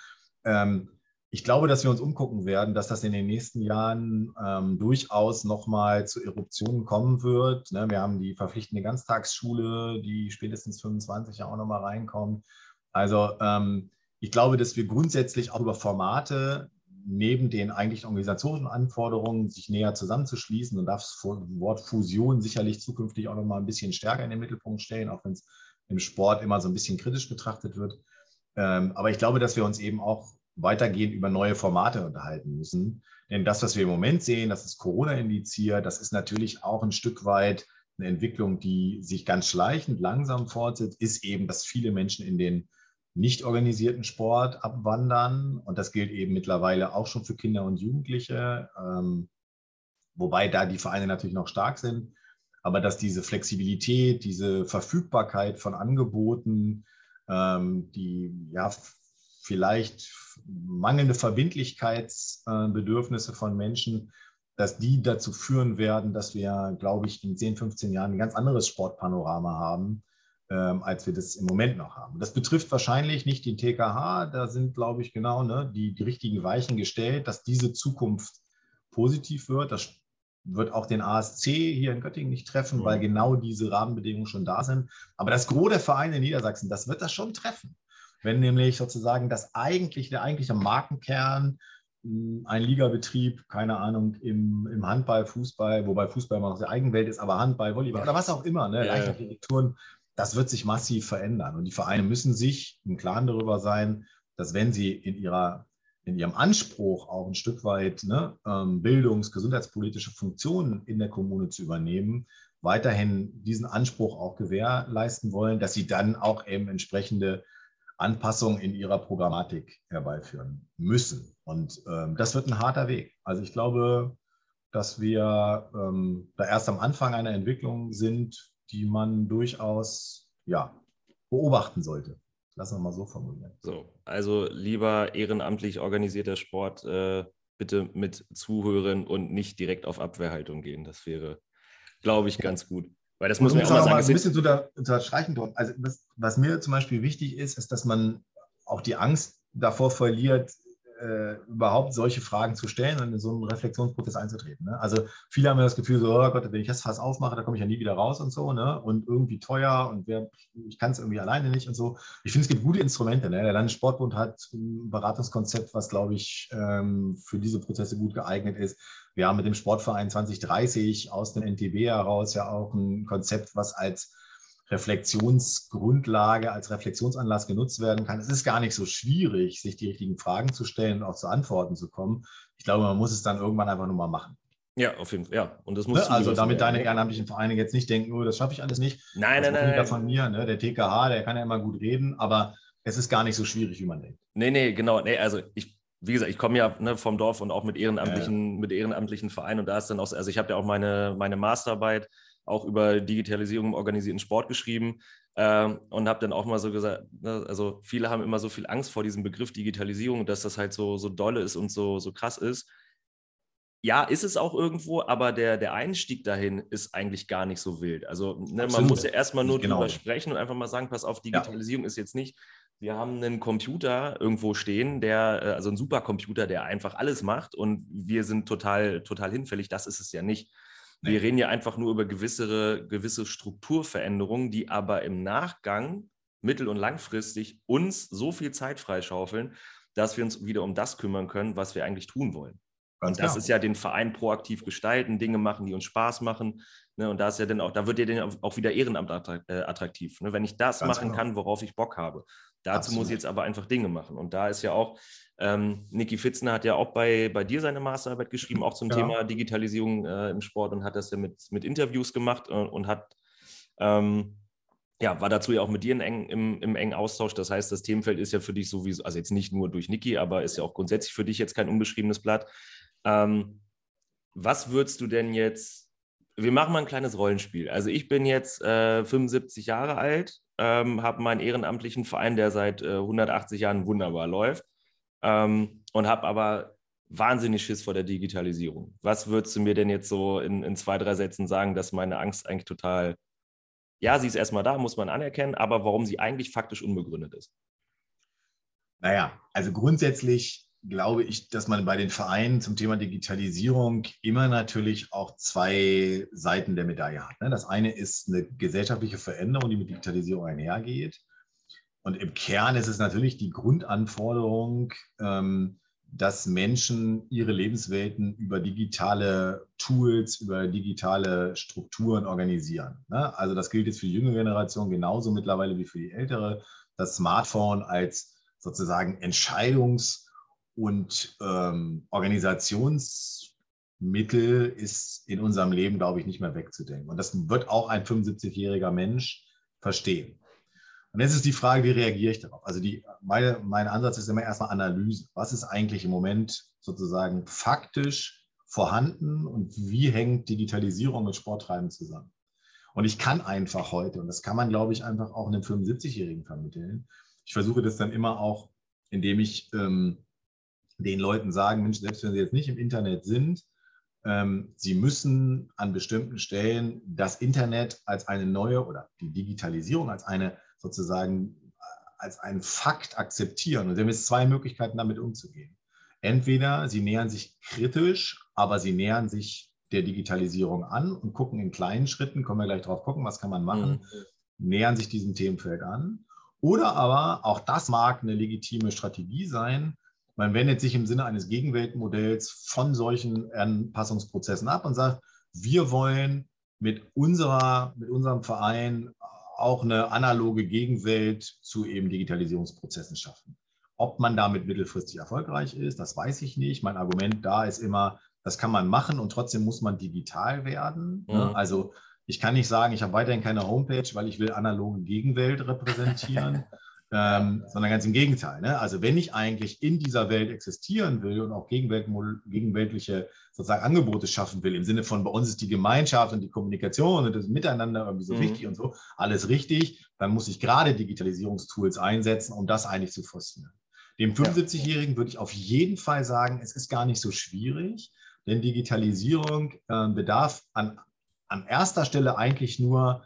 Ähm, ich glaube, dass wir uns umgucken werden, dass das in den nächsten Jahren ähm, durchaus nochmal zu Eruptionen kommen wird. Ne? Wir haben die verpflichtende Ganztagsschule, die spätestens 25 ja auch nochmal reinkommt. Also ähm, ich glaube, dass wir grundsätzlich auch über Formate neben den eigentlichen organisatorischen Anforderungen sich näher zusammenzuschließen und das Wort Fusion sicherlich zukünftig auch nochmal ein bisschen stärker in den Mittelpunkt stellen, auch wenn es im Sport immer so ein bisschen kritisch betrachtet wird. Ähm, aber ich glaube, dass wir uns eben auch weitergehend über neue Formate unterhalten müssen. Denn das, was wir im Moment sehen, das ist Corona indiziert, das ist natürlich auch ein Stück weit eine Entwicklung, die sich ganz schleichend langsam fortsetzt, ist eben, dass viele Menschen in den nicht organisierten Sport abwandern. Und das gilt eben mittlerweile auch schon für Kinder und Jugendliche, ähm, wobei da die Vereine natürlich noch stark sind. Aber dass diese Flexibilität, diese Verfügbarkeit von Angeboten, ähm, die ja vielleicht mangelnde Verbindlichkeitsbedürfnisse von Menschen, dass die dazu führen werden, dass wir, glaube ich, in 10, 15 Jahren ein ganz anderes Sportpanorama haben, ähm, als wir das im Moment noch haben. Das betrifft wahrscheinlich nicht den TKH, da sind, glaube ich, genau ne, die, die richtigen Weichen gestellt, dass diese Zukunft positiv wird. Das wird auch den ASC hier in Göttingen nicht treffen, mhm. weil genau diese Rahmenbedingungen schon da sind. Aber das Gros der Vereine in Niedersachsen, das wird das schon treffen. Wenn nämlich sozusagen das eigentlich, der eigentliche Markenkern hm, ein Ligabetrieb, keine Ahnung, im, im Handball, Fußball, wobei Fußball immer noch der Eigenwelt ist, aber Handball, Volleyball oder was auch immer, ne, ja. Leichtathletiktouren, das wird sich massiv verändern. Und die Vereine müssen sich im Klaren darüber sein, dass wenn sie in, ihrer, in ihrem Anspruch auch ein Stück weit ne, ähm, bildungs-, gesundheitspolitische Funktionen in der Kommune zu übernehmen, weiterhin diesen Anspruch auch gewährleisten wollen, dass sie dann auch eben entsprechende Anpassungen in ihrer Programmatik herbeiführen müssen. Und ähm, das wird ein harter Weg. Also ich glaube, dass wir ähm, da erst am Anfang einer Entwicklung sind, die man durchaus ja, beobachten sollte. Lass uns mal so formulieren. So, also lieber ehrenamtlich organisierter Sport, äh, bitte mit zuhören und nicht direkt auf Abwehrhaltung gehen. Das wäre, glaube ich, ganz gut. Weil das muss man auch mal sagen. Mal ein bisschen zu der, unterstreichen, also was, was mir zum Beispiel wichtig ist, ist, dass man auch die Angst davor verliert, äh, überhaupt solche Fragen zu stellen und in so einen Reflexionsprozess einzutreten. Ne? Also viele haben ja das Gefühl, so, oh Gott, wenn ich das Fass aufmache, da komme ich ja nie wieder raus und so, ne? Und irgendwie teuer und wer, ich kann es irgendwie alleine nicht und so. Ich finde, es gibt gute Instrumente. Ne? Der Landessportbund hat ein Beratungskonzept, was, glaube ich, ähm, für diese Prozesse gut geeignet ist. Wir haben mit dem Sportverein 2030 aus dem NTB heraus ja auch ein Konzept, was als Reflexionsgrundlage, als Reflexionsanlass genutzt werden kann. Es ist gar nicht so schwierig, sich die richtigen Fragen zu stellen und auch zu Antworten zu kommen. Ich glaube, man muss es dann irgendwann einfach nur mal machen. Ja, auf jeden Fall. Ja, und das muss. Ne? Also, damit deine ehrenamtlichen Vereine jetzt nicht denken, oh, das schaffe ich alles nicht. Nein, das nein, nein. von mir, ne? Der TKH, der kann ja immer gut reden, aber es ist gar nicht so schwierig, wie man denkt. Nee, nee, genau. Nee, also ich, wie gesagt, ich komme ja ne, vom Dorf und auch mit ehrenamtlichen, ja. mit ehrenamtlichen Vereinen und da ist dann auch, also ich habe ja auch meine, meine Masterarbeit auch über Digitalisierung im organisierten Sport geschrieben ähm, und habe dann auch mal so gesagt, ne, also viele haben immer so viel Angst vor diesem Begriff Digitalisierung, dass das halt so, so dolle ist und so, so krass ist. Ja, ist es auch irgendwo, aber der, der Einstieg dahin ist eigentlich gar nicht so wild. Also ne, man muss ja erstmal nur genau. drüber sprechen und einfach mal sagen, pass auf, Digitalisierung ja. ist jetzt nicht, wir haben einen Computer irgendwo stehen, der, äh, also ein Supercomputer, der einfach alles macht und wir sind total, total hinfällig. Das ist es ja nicht. Nee. Wir reden ja einfach nur über gewisse, gewisse Strukturveränderungen, die aber im Nachgang mittel- und langfristig uns so viel Zeit freischaufeln, dass wir uns wieder um das kümmern können, was wir eigentlich tun wollen. Ganz und das klar. ist ja den Verein proaktiv gestalten, Dinge machen, die uns Spaß machen. Ne? Und da ist ja dann auch, da wird ja dann auch wieder Ehrenamt äh, attraktiv. Ne? Wenn ich das Ganz machen genau. kann, worauf ich Bock habe. Dazu Absolut. muss ich jetzt aber einfach Dinge machen. Und da ist ja auch, ähm, Niki Fitzner hat ja auch bei, bei dir seine Masterarbeit geschrieben, auch zum ja. Thema Digitalisierung äh, im Sport und hat das ja mit, mit Interviews gemacht und, äh, und hat, ähm, ja, war dazu ja auch mit dir in eng, im, im engen Austausch. Das heißt, das Themenfeld ist ja für dich sowieso, also jetzt nicht nur durch Niki, aber ist ja auch grundsätzlich für dich jetzt kein unbeschriebenes Blatt. Ähm, was würdest du denn jetzt, wir machen mal ein kleines Rollenspiel. Also ich bin jetzt äh, 75 Jahre alt, ähm, habe meinen ehrenamtlichen Verein, der seit äh, 180 Jahren wunderbar läuft ähm, und habe aber wahnsinnig Schiss vor der Digitalisierung. Was würdest du mir denn jetzt so in, in zwei, drei Sätzen sagen, dass meine Angst eigentlich total ja, sie ist erstmal da, muss man anerkennen, aber warum sie eigentlich faktisch unbegründet ist. Naja, also grundsätzlich glaube ich, dass man bei den Vereinen zum Thema Digitalisierung immer natürlich auch zwei Seiten der Medaille hat. Ne? Das eine ist eine gesellschaftliche Veränderung, die mit Digitalisierung einhergeht. Und im Kern ist es natürlich die Grundanforderung, ähm, dass Menschen ihre Lebenswelten über digitale Tools, über digitale Strukturen organisieren. Ne? Also das gilt jetzt für die junge Generation genauso mittlerweile wie für die ältere. Das Smartphone als sozusagen Entscheidungs- und ähm, Organisationsmittel ist in unserem Leben, glaube ich, nicht mehr wegzudenken. Und das wird auch ein 75-jähriger Mensch verstehen. Und jetzt ist die Frage, wie reagiere ich darauf? Also die, meine, mein Ansatz ist immer erstmal Analyse. Was ist eigentlich im Moment sozusagen faktisch vorhanden und wie hängt Digitalisierung mit Sporttreiben zusammen? Und ich kann einfach heute, und das kann man, glaube ich, einfach auch einem 75-Jährigen vermitteln. Ich versuche das dann immer auch, indem ich ähm, den Leuten sage, Mensch, selbst wenn sie jetzt nicht im Internet sind, ähm, sie müssen an bestimmten Stellen das Internet als eine neue oder die Digitalisierung als eine sozusagen als einen Fakt akzeptieren. Und sie haben jetzt zwei Möglichkeiten, damit umzugehen. Entweder sie nähern sich kritisch, aber sie nähern sich der Digitalisierung an und gucken in kleinen Schritten, können wir gleich drauf gucken, was kann man machen, mhm. nähern sich diesem Themenfeld an. Oder aber, auch das mag eine legitime Strategie sein, man wendet sich im Sinne eines Gegenweltmodells von solchen Anpassungsprozessen ab und sagt, wir wollen mit, unserer, mit unserem Verein auch eine analoge Gegenwelt zu eben Digitalisierungsprozessen schaffen. Ob man damit mittelfristig erfolgreich ist, das weiß ich nicht. Mein Argument da ist immer, das kann man machen und trotzdem muss man digital werden. Ne? Mhm. Also ich kann nicht sagen, ich habe weiterhin keine Homepage, weil ich will analoge Gegenwelt repräsentieren. Ähm, sondern ganz im Gegenteil. Ne? Also wenn ich eigentlich in dieser Welt existieren will und auch gegenwelt, gegenweltliche sozusagen Angebote schaffen will, im Sinne von bei uns ist die Gemeinschaft und die Kommunikation und das Miteinander irgendwie so mhm. wichtig und so, alles richtig, dann muss ich gerade Digitalisierungstools einsetzen, um das eigentlich zu forcieren. Dem 75-Jährigen würde ich auf jeden Fall sagen, es ist gar nicht so schwierig, denn Digitalisierung äh, bedarf an, an erster Stelle eigentlich nur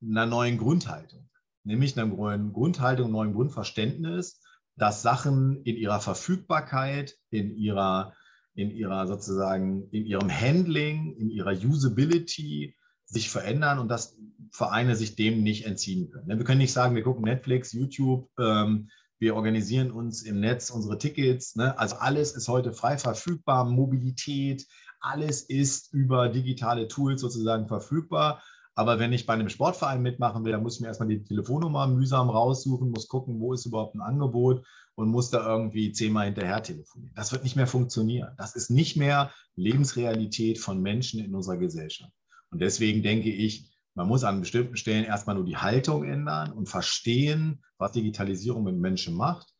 einer neuen Grundhaltung nämlich einer neuen Grundhaltung, einem neuen Grundverständnis, dass Sachen in ihrer Verfügbarkeit, in ihrer, in ihrer sozusagen, in ihrem Handling, in ihrer Usability sich verändern und dass Vereine sich dem nicht entziehen können. Wir können nicht sagen, wir gucken Netflix, YouTube, ähm, wir organisieren uns im Netz unsere Tickets. Ne? Also alles ist heute frei verfügbar, Mobilität, alles ist über digitale Tools sozusagen verfügbar. Aber wenn ich bei einem Sportverein mitmachen will, dann muss ich mir erstmal die Telefonnummer mühsam raussuchen, muss gucken, wo ist überhaupt ein Angebot und muss da irgendwie zehnmal hinterher telefonieren. Das wird nicht mehr funktionieren. Das ist nicht mehr Lebensrealität von Menschen in unserer Gesellschaft. Und deswegen denke ich, man muss an bestimmten Stellen erstmal nur die Haltung ändern und verstehen, was Digitalisierung mit Menschen macht.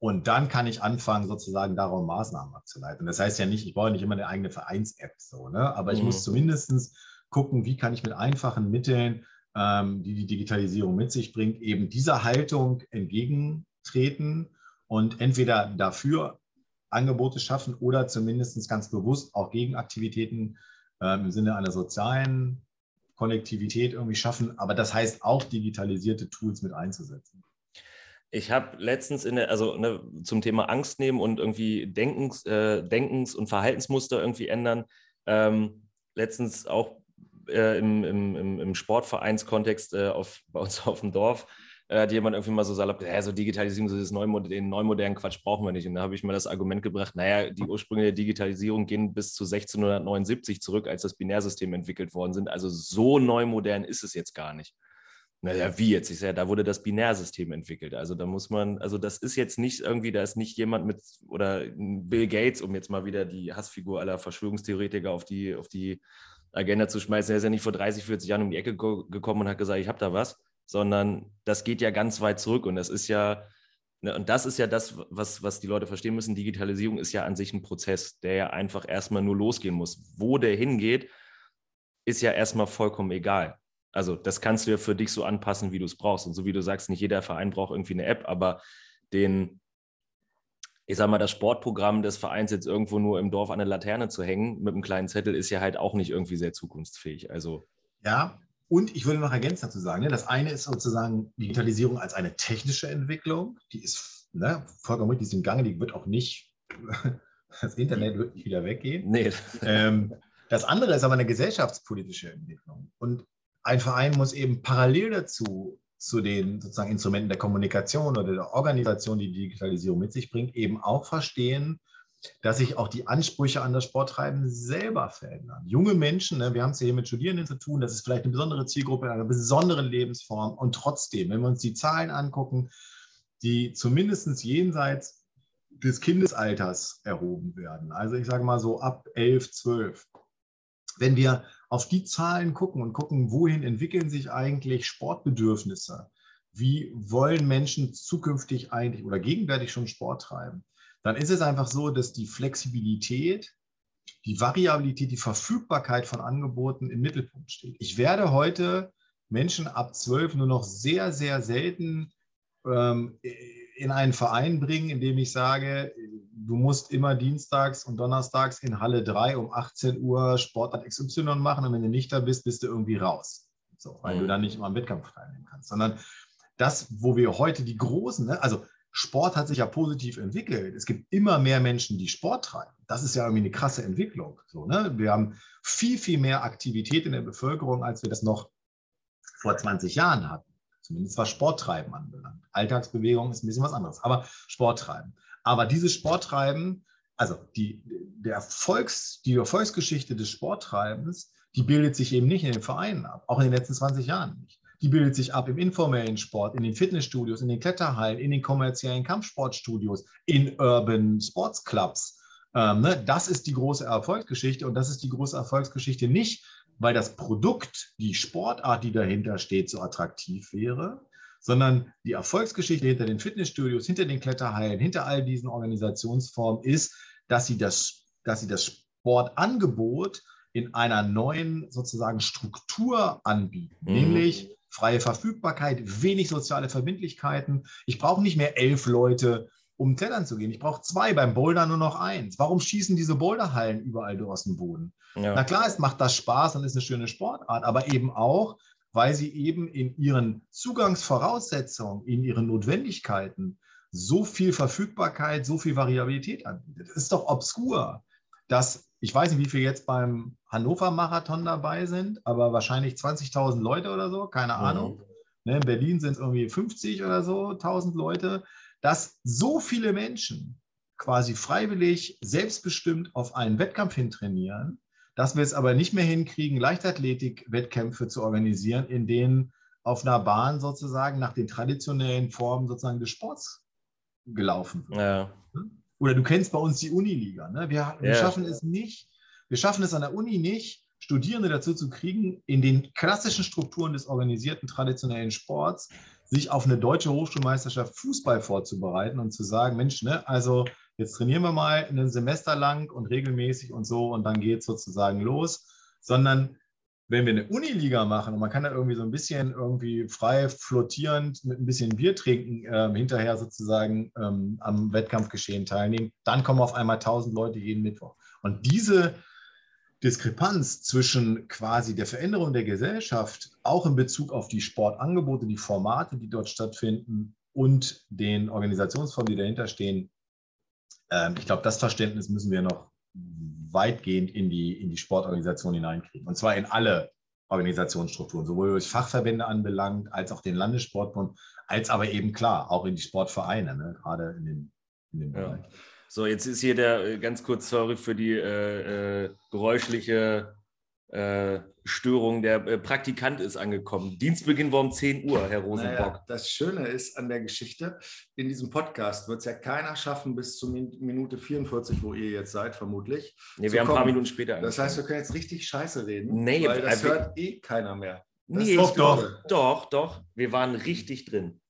Und dann kann ich anfangen, sozusagen darauf Maßnahmen abzuleiten. Das heißt ja nicht, ich brauche nicht immer eine eigene Vereins-App, so, ne? aber ich mhm. muss zumindest gucken, wie kann ich mit einfachen Mitteln, ähm, die die Digitalisierung mit sich bringt, eben dieser Haltung entgegentreten und entweder dafür Angebote schaffen oder zumindest ganz bewusst auch Gegenaktivitäten äh, im Sinne einer sozialen Konnektivität irgendwie schaffen. Aber das heißt auch digitalisierte Tools mit einzusetzen. Ich habe letztens in der, also ne, zum Thema Angst nehmen und irgendwie Denkens, äh, Denkens- und Verhaltensmuster irgendwie ändern, ähm, letztens auch äh, im, im, im Sportvereinskontext äh, auf, bei uns auf dem Dorf äh, hat jemand irgendwie mal so salopp, ja, so Digitalisierung, so das Neumod den neumodernen Quatsch brauchen wir nicht. Und da habe ich mal das Argument gebracht, naja, die Ursprünge der Digitalisierung gehen bis zu 1679 zurück, als das Binärsystem entwickelt worden sind. Also so neumodern ist es jetzt gar nicht. Naja, wie jetzt? Ich sage, da wurde das Binärsystem entwickelt. Also da muss man, also das ist jetzt nicht irgendwie, da ist nicht jemand mit, oder Bill Gates, um jetzt mal wieder die Hassfigur aller Verschwörungstheoretiker auf die, auf die Agenda zu schmeißen. Er ist ja nicht vor 30, 40 Jahren um die Ecke gekommen und hat gesagt, ich habe da was, sondern das geht ja ganz weit zurück und das ist ja, ne, und das ist ja das, was, was die Leute verstehen müssen. Digitalisierung ist ja an sich ein Prozess, der ja einfach erstmal nur losgehen muss. Wo der hingeht, ist ja erstmal vollkommen egal. Also das kannst du ja für dich so anpassen, wie du es brauchst. Und so wie du sagst, nicht jeder Verein braucht irgendwie eine App, aber den, ich sag mal, das Sportprogramm des Vereins jetzt irgendwo nur im Dorf an der Laterne zu hängen mit einem kleinen Zettel ist ja halt auch nicht irgendwie sehr zukunftsfähig. Also ja, und ich würde noch ergänzt dazu sagen, ne, das eine ist sozusagen Digitalisierung als eine technische Entwicklung, die ist ne, vollkommen richtig, die ist im Gange, die wird auch nicht, das Internet wird nicht wieder weggehen. Nee. Ähm, das andere ist aber eine gesellschaftspolitische Entwicklung. Und ein Verein muss eben parallel dazu zu den sozusagen Instrumenten der Kommunikation oder der Organisation, die die Digitalisierung mit sich bringt, eben auch verstehen, dass sich auch die Ansprüche an das Sporttreiben selber verändern. Junge Menschen, ne, wir haben es hier mit Studierenden zu tun, das ist vielleicht eine besondere Zielgruppe, eine besondere Lebensform. Und trotzdem, wenn wir uns die Zahlen angucken, die zumindest jenseits des Kindesalters erhoben werden, also ich sage mal so ab 11, 12, wenn wir auf die Zahlen gucken und gucken, wohin entwickeln sich eigentlich Sportbedürfnisse, wie wollen Menschen zukünftig eigentlich oder gegenwärtig schon Sport treiben, dann ist es einfach so, dass die Flexibilität, die Variabilität, die Verfügbarkeit von Angeboten im Mittelpunkt steht. Ich werde heute Menschen ab zwölf nur noch sehr, sehr selten ähm, in einen Verein bringen, in dem ich sage, du musst immer dienstags und donnerstags in Halle 3 um 18 Uhr Sportart XY machen und wenn du nicht da bist, bist du irgendwie raus. So, weil mhm. du dann nicht immer am Wettkampf teilnehmen kannst. Sondern das, wo wir heute die großen, ne, also Sport hat sich ja positiv entwickelt. Es gibt immer mehr Menschen, die Sport treiben. Das ist ja irgendwie eine krasse Entwicklung. So, ne? Wir haben viel, viel mehr Aktivität in der Bevölkerung, als wir das noch vor 20 Jahren hatten. Zumindest was Sporttreiben anbelangt. Alltagsbewegung ist ein bisschen was anderes, aber Sporttreiben. Aber dieses Sporttreiben, also die, der Erfolgs, die Erfolgsgeschichte des Sporttreibens, die bildet sich eben nicht in den Vereinen ab, auch in den letzten 20 Jahren nicht. Die bildet sich ab im informellen Sport, in den Fitnessstudios, in den Kletterhallen, in den kommerziellen Kampfsportstudios, in Urban Sports Clubs. Ähm, ne? Das ist die große Erfolgsgeschichte und das ist die große Erfolgsgeschichte nicht, weil das Produkt, die Sportart, die dahinter steht, so attraktiv wäre, sondern die Erfolgsgeschichte hinter den Fitnessstudios, hinter den Kletterhallen, hinter all diesen Organisationsformen ist, dass sie das, dass sie das Sportangebot in einer neuen sozusagen Struktur anbieten, mhm. nämlich freie Verfügbarkeit, wenig soziale Verbindlichkeiten. Ich brauche nicht mehr elf Leute, um klettern zu gehen. Ich brauche zwei, beim Boulder nur noch eins. Warum schießen diese Boulderhallen überall aus dem Boden? Ja. Na klar, es macht das Spaß und ist eine schöne Sportart, aber eben auch, weil sie eben in ihren Zugangsvoraussetzungen, in ihren Notwendigkeiten so viel Verfügbarkeit, so viel Variabilität anbietet. Es ist doch obskur, dass ich weiß nicht, wie viele jetzt beim Hannover-Marathon dabei sind, aber wahrscheinlich 20.000 Leute oder so, keine mhm. Ahnung. Ne, in Berlin sind es irgendwie 50 oder so, 1000 Leute, dass so viele Menschen quasi freiwillig, selbstbestimmt auf einen Wettkampf hin trainieren, dass wir es aber nicht mehr hinkriegen, Leichtathletik-Wettkämpfe zu organisieren, in denen auf einer Bahn sozusagen nach den traditionellen Formen sozusagen des Sports gelaufen wird. Ja. Oder du kennst bei uns die Uniliga. Ne? Wir, wir ja. schaffen es nicht, wir schaffen es an der Uni nicht, Studierende dazu zu kriegen, in den klassischen Strukturen des organisierten traditionellen Sports sich auf eine deutsche Hochschulmeisterschaft Fußball vorzubereiten und zu sagen, Mensch, ne, also jetzt trainieren wir mal ein Semester lang und regelmäßig und so und dann geht es sozusagen los, sondern wenn wir eine Uniliga machen und man kann da irgendwie so ein bisschen irgendwie frei flottierend mit ein bisschen Bier trinken ähm, hinterher sozusagen ähm, am Wettkampfgeschehen teilnehmen, dann kommen auf einmal 1000 Leute jeden Mittwoch. Und diese Diskrepanz zwischen quasi der Veränderung der Gesellschaft, auch in Bezug auf die Sportangebote, die Formate, die dort stattfinden und den Organisationsformen, die dahinter stehen, ähm, ich glaube, das Verständnis müssen wir noch weitgehend in die, in die Sportorganisation hineinkriegen. Und zwar in alle Organisationsstrukturen, sowohl was Fachverbände anbelangt, als auch den Landessportbund, als aber eben klar auch in die Sportvereine, ne? gerade in dem, in ja. Bereich. So, jetzt ist hier der äh, ganz kurz, sorry für die äh, äh, geräuschliche Störung. Der äh, Praktikant ist angekommen. Dienstbeginn war um 10 Uhr, Herr Rosenbock. Naja, das Schöne ist an der Geschichte, in diesem Podcast wird es ja keiner schaffen bis zur Minute 44, wo ihr jetzt seid, vermutlich. Nee, wir haben kommen. ein paar Minuten später. Das heißt, wir können jetzt richtig scheiße reden, nee, weil das hört eh keiner mehr. Nee, doch, doch. Doch, doch. Wir waren richtig drin.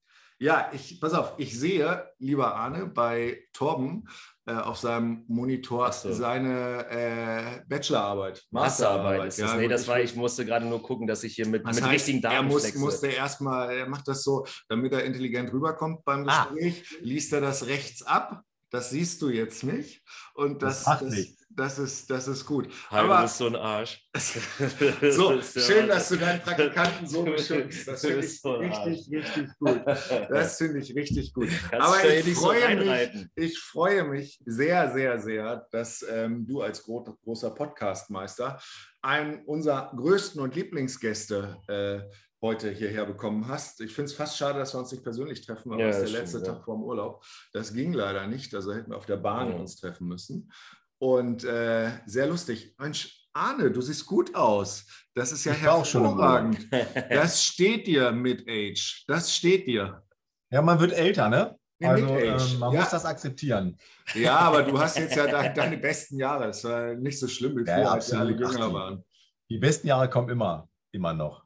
Ja, ich, pass auf, ich sehe, lieber Arne, bei Torben äh, auf seinem Monitor so. seine äh, Bachelorarbeit, Masterarbeit ist das. Ja, nee, gut, das ich- war, ich musste gerade nur gucken, dass ich hier mit, Das mit heißt, richtigen er Daten muss, flexe. musste erstmal, er macht das so, damit er intelligent rüberkommt beim Ah. Gespräch, liest er das rechts ab. Das siehst du jetzt nicht. Und das, Das das, das, ist, das ist gut. Hallo, Aber- du bist so ein Arsch. So, Das schön, dass du deinen Praktikanten so beschützt. Das finde ich so richtig, richtig gut. Das finde ich richtig gut. Kannst Aber ich nicht so freue mich, ich freue mich sehr, sehr, sehr, dass ähm, du als gro großer Podcastmeister einen unserer größten und Lieblingsgäste äh, heute hierher bekommen hast. Ich finde es fast schade, dass wir uns nicht persönlich treffen, aber Ja, es ist das der letzte stimmt, ja. Tag vor dem Urlaub. Das ging leider nicht, also hätten wir auf der Bahn Ja. uns treffen müssen. Und äh, sehr lustig. Mensch, Arne, du siehst gut aus. Das ist ja Ich hervorragend. Das steht dir mit Age. Das steht dir. Ja, man wird älter, ne? Also mit Age. ähm, man Ja. muss das akzeptieren. Ja, aber du hast jetzt ja dein, deine besten Jahre. Es war nicht so schlimm wie Ja, früher, ja, als wir alle jünger waren. Die besten Jahre kommen immer, immer noch.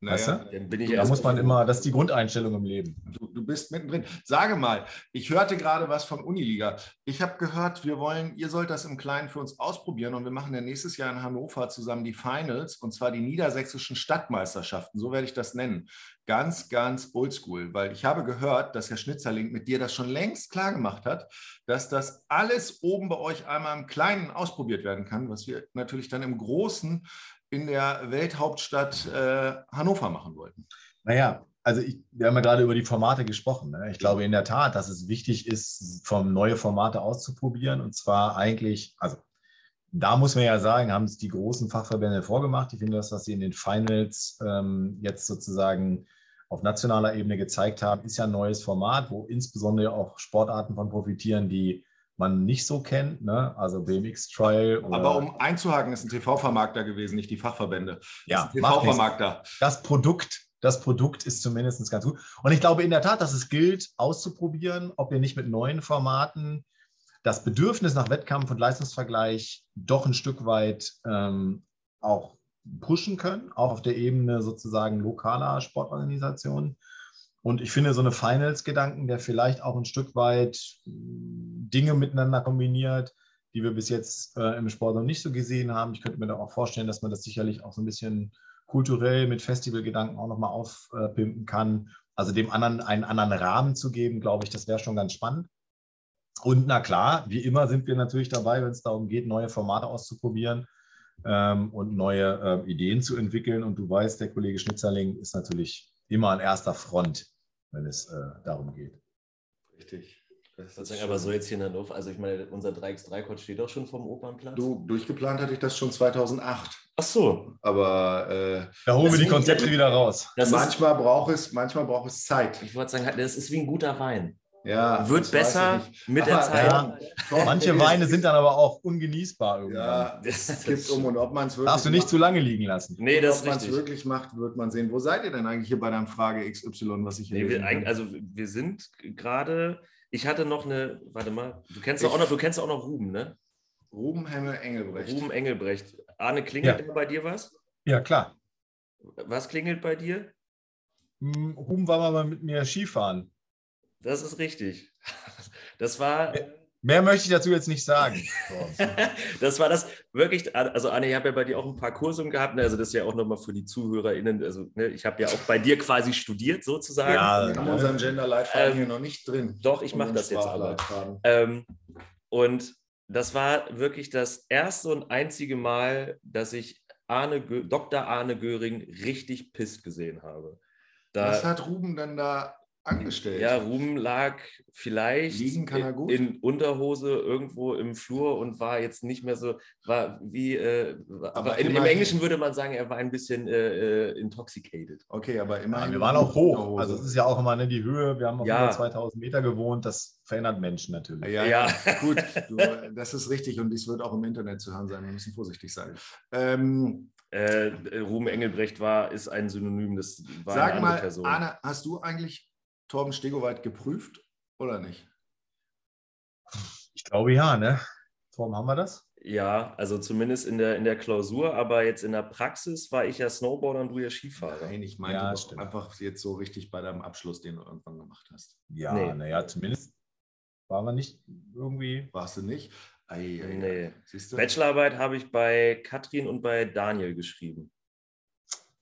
Weißt Naja, Dann bin ich Da erst muss man immer, das ist die Grundeinstellung im Leben. du, du bist mittendrin. Sage mal, ich hörte gerade was von Uniliga. Ich habe gehört, wir wollen, ihr sollt das im Kleinen für uns ausprobieren und wir machen ja nächstes Jahr in Hannover zusammen die Finals und zwar die niedersächsischen Stadtmeisterschaften. So werde ich das nennen. Ganz, ganz oldschool, weil ich habe gehört, dass Herr Schnitzerling mit dir das schon längst klar gemacht hat, dass das alles oben bei euch einmal im Kleinen ausprobiert werden kann, was wir natürlich dann im Großen in der Welthauptstadt äh, Hannover machen wollten. Naja, also ich, wir haben ja gerade über die Formate gesprochen. Ne? Ich glaube in der Tat, dass es wichtig ist, vom neue Formate auszuprobieren. Und zwar eigentlich, also da muss man ja sagen, haben es die großen Fachverbände vorgemacht. Ich finde, das, was sie in den Finals ähm, jetzt sozusagen auf nationaler Ebene gezeigt haben, ist ja ein neues Format, wo insbesondere auch Sportarten von profitieren, die man nicht so kennt, ne? also BMX Trial. Oder, Aber um einzuhaken, ist ein TV-Vermarkter gewesen, nicht die Fachverbände. ja. TV-Vermarkter. das Produkt, das Produkt ist zumindest ganz gut. Und ich glaube in der Tat, dass es gilt, auszuprobieren, ob wir nicht mit neuen Formaten das Bedürfnis nach Wettkampf und Leistungsvergleich doch ein Stück weit ähm, auch pushen können, auch auf der Ebene sozusagen lokaler Sportorganisationen. Und ich finde so eine Finals-Gedanken, der vielleicht auch ein Stück weit mh, Dinge miteinander kombiniert, die wir bis jetzt äh, im Sport noch nicht so gesehen haben. Ich könnte mir da auch vorstellen, dass man das sicherlich auch so ein bisschen kulturell mit Festivalgedanken auch nochmal aufpimpen kann. Also dem anderen einen anderen Rahmen zu geben, glaube ich, das wäre schon ganz spannend. Und na klar, wie immer sind wir natürlich dabei, wenn es darum geht, neue Formate auszuprobieren ähm, und neue äh, Ideen zu entwickeln. Und du weißt, der Kollege Schnitzerling ist natürlich immer an erster Front, wenn es äh, darum geht. Richtig. Das ist Sozusagen, aber so jetzt hier in Hannover, also ich meine, unser 3x3-Coach steht doch schon vom Opernplatz. Du, durchgeplant hatte ich das schon 2008. Ach so. Aber äh, Da holen wir die Konzepte wieder raus. Manchmal, braucht es, manchmal braucht es Zeit. ich wollte sagen, das ist wie ein guter Wein. Ja, Wird besser mit der Aber, Zeit. Ja, Doch, Manche Weine sind dann aber auch ungenießbar irgendwann. Ja, das kippt um und ob man es wirklich Darfst du nicht macht, zu lange liegen lassen. Nee, und das ob man es wirklich macht, wird man sehen. Wo seid ihr denn eigentlich hier bei deinem Frage XY, was ich hier Nee, wir, also wir sind gerade, ich hatte noch eine, warte mal, du kennst Ich- doch auch noch, du kennst auch noch Ruben, ne? Ruben Hemme Engelbrecht. Ruben Engelbrecht. Arne, klingelt Ja. immer bei dir was? Ja, klar. Was klingelt bei dir? Hm, Ruben war mal mit mir Skifahren. Das ist richtig. Das war, Mehr möchte ich dazu jetzt nicht sagen. Das war das wirklich, also Anne, ich habe ja bei dir auch ein paar Kurse gehabt, ne? also das ist ja auch nochmal für die ZuhörerInnen, also ne, ich habe ja auch bei dir quasi studiert sozusagen. Ja, Wir haben ne? unseren Gender-Leitfaden Ähm, hier noch nicht drin. Doch, ich mache das jetzt aber. Ähm, und das war wirklich das erste und einzige Mal, dass ich Arne, Dr. Arne Göring richtig pisst gesehen habe. Was Da, hat Ruben denn da angestellt? ja, Ruben lag vielleicht Liegen kann er gut. in Unterhose irgendwo im Flur und war jetzt nicht mehr so, war wie, äh, Aber in, im Englischen würde man sagen, er war ein bisschen äh, äh, intoxicated. Okay, aber immerhin. Wir waren auch hoch. Also es ist ja auch immer ne, die Höhe. Wir haben auf Ja. über 2000 Meter gewohnt. Das verändert Menschen natürlich. Ja, Ja. gut, du, das ist richtig und dies wird auch im Internet zu hören sein. Wir müssen vorsichtig sein. Ähm, Äh, Ruben Engelbrecht war, ist ein Synonym, das war eine sag andere mal, Person. Arne, hast du eigentlich Torben Stegoweit geprüft oder nicht? Ich glaube ja, ne? Warum haben wir das? Ja, also zumindest in der, in der Klausur, aber jetzt in der Praxis war ich ja Snowboarder und du ja Skifahrer. Nein, ich meine Ja, einfach jetzt so richtig bei deinem Abschluss, den du irgendwann gemacht hast. Ja, Nee. naja, zumindest waren wir nicht irgendwie. Warst du nicht? Ei, ei. Nee. Siehst du? Bachelorarbeit habe ich bei Katrin und bei Daniel geschrieben.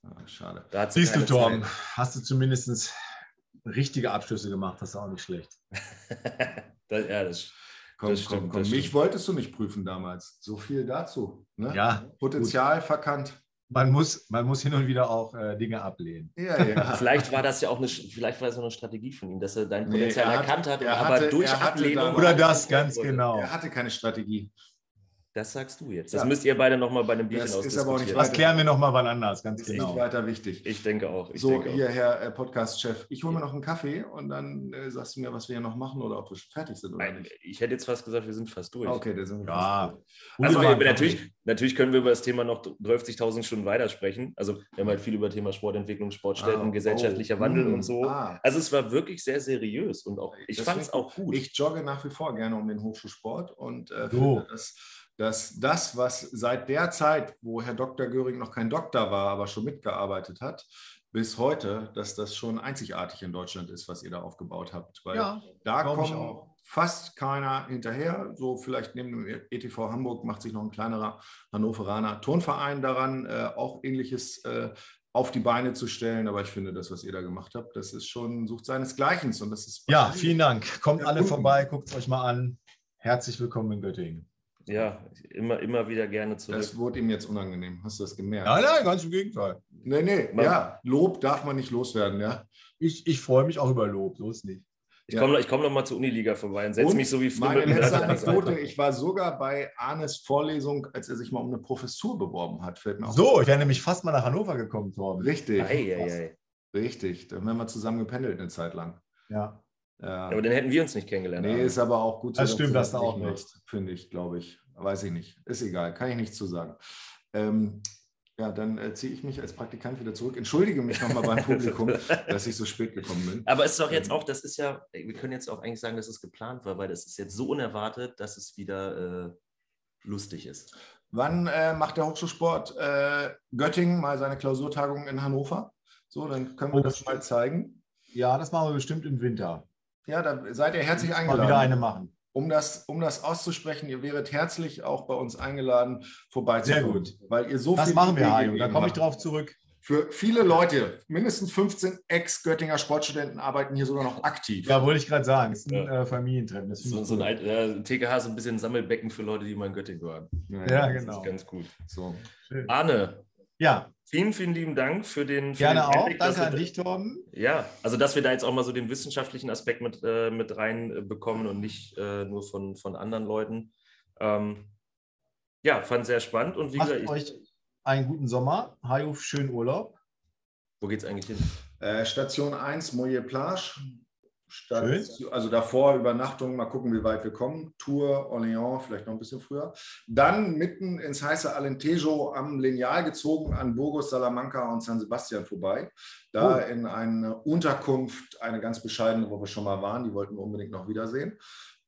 Ah, schade. Siehst du, Torben, hast du zumindest richtige Abschlüsse gemacht, das ist auch nicht schlecht. das, ja, das, Komm, Das stimmt, komm, komm. das Mich stimmt. wolltest du nicht prüfen damals. So viel dazu. Ne? Ja, Potenzial verkannt. man muss, man muss hin und wieder auch äh, Dinge ablehnen. Ja, ja. vielleicht war das ja auch eine, vielleicht war das auch eine Strategie von ihm, dass er dein Nee, Potenzial er hat- erkannt hat, er aber hatte- durch er hatte Ablehnung. dann- Oder das, ganz wurde. genau. Er hatte keine Strategie. Das sagst du jetzt. Das Ja. müsst ihr beide nochmal bei einem Bierchen Das ist aber auch nicht. Das klären wir nochmal wann anders, ganz Ist genau. nicht weiter wichtig. Ich denke auch. Ich so, denke hier, auch. Herr äh, Podcast-Chef, ich hole mir noch einen Kaffee und dann äh, sagst du mir, was wir hier noch machen oder ob wir fertig sind oder Nein, nicht. ich hätte jetzt fast gesagt, wir sind fast durch. Okay, der sind wir Ja. fast durch. Also Wahl, natürlich, natürlich können wir über das Thema noch 12.000 Stunden weitersprechen. Also wir haben halt viel über Thema Sportentwicklung, Sportstätten, Ah, gesellschaftlicher oh, Wandel mm, und so. ah. Also es war wirklich sehr seriös und auch ich Das fand es auch gut. Ich jogge nach wie vor gerne um den Hochschulsport und äh, So. finde, dass, dass das, was seit der Zeit, wo Herr Dr. Göring noch kein Doktor war, aber schon mitgearbeitet hat, bis heute, dass das schon einzigartig in Deutschland ist, was ihr da aufgebaut habt. Weil Ja, da kommt auch. fast keiner hinterher. So vielleicht neben dem ETV Hamburg macht sich noch ein kleinerer Hannoveraner Turnverein daran, äh, auch ähnliches äh, auf die Beine zu stellen. Aber ich finde, das, was ihr da gemacht habt, das ist schon, sucht seinesgleichen. Und das ist Ja, vielen Dank. Kommt alle gut. vorbei, guckt es euch mal an. Herzlich willkommen in Göttingen. Ja, immer, immer wieder gerne zurück. Das wurde ihm jetzt unangenehm. Hast du das gemerkt? Nein, nein, ganz im Gegenteil. Nee, nee, Man- ja. Lob darf man nicht loswerden, ja. Ich, ich freue mich auch über Lob, so ist nicht. Ich Ja. komme ich komm noch mal zur Uniliga vorbei und setze mich so wie Meine Flimmel letzte. Anekdote, ich war sogar bei Arnes Vorlesung, als er sich mal um eine Professur beworben hat. Fällt mir auch So, ich wäre nämlich fast mal nach Hannover gekommen, Torben. Richtig, Ei, ei, ei. richtig. Da haben wir zusammen gependelt eine Zeit lang. Ja. Ja. Aber dann hätten wir uns nicht kennengelernt. Nee, ist aber auch gut Das stimmt, du hast du auch nicht Finde ich, glaube ich. Weiß ich nicht. Ist egal, kann ich nichts zu sagen. Ähm, ja, dann äh, ziehe ich mich als Praktikant wieder zurück. Entschuldige mich nochmal beim Publikum, dass ich so spät gekommen bin. Aber es ist doch jetzt Ähm. auch, das ist ja, wir können jetzt auch eigentlich sagen, dass es geplant war, weil das ist jetzt so unerwartet, dass es wieder äh, lustig ist. Wann äh, macht der Hochschulsport äh, Göttingen mal seine Klausurtagung in Hannover? So, dann können wir Oh, das mal zeigen. ja, das machen wir bestimmt im Winter. Ja, da seid ihr herzlich Mal eingeladen. wieder eine machen. um das, um das auszusprechen, ihr wäret herzlich auch bei uns eingeladen, vorbeizukommen. Sehr gut. Weil ihr so Das viel machen wir, Hajo. Da komme ich drauf zurück. Für viele Leute, mindestens 15 Ex-Göttinger Sportstudenten arbeiten hier sogar noch aktiv. Ja, wollte ich gerade sagen. Es ist ein Ja. äh, Familientreffen. Das So, so ein äh, TKH ist ein bisschen ein Sammelbecken für Leute, die mal in Göttingen waren. Ja, Das genau. ist ganz gut. So. Arne, Ja, vielen, vielen lieben Dank für den. Für gerne den auch. Einblick, dass Danke an dich, Torben. Ja, also dass wir da jetzt auch mal so den wissenschaftlichen Aspekt mit, äh, mit rein äh, bekommen und nicht äh, nur von, von anderen Leuten. Ähm, ja, fand sehr spannend und wie Macht gesagt, ich, euch einen guten Sommer. Hajo, schönen Urlaub. wo geht's eigentlich hin? Äh, Station 1, Moyer Plage. Stadt, also davor Übernachtung, mal gucken, wie weit wir kommen. Tour, Orléans, vielleicht noch ein bisschen früher. Dann mitten ins heiße Alentejo am Lineal gezogen an Burgos, Salamanca und San Sebastian vorbei. Da Oh. in eine Unterkunft, eine ganz bescheidene, wo wir schon mal waren, die wollten wir unbedingt noch wiedersehen.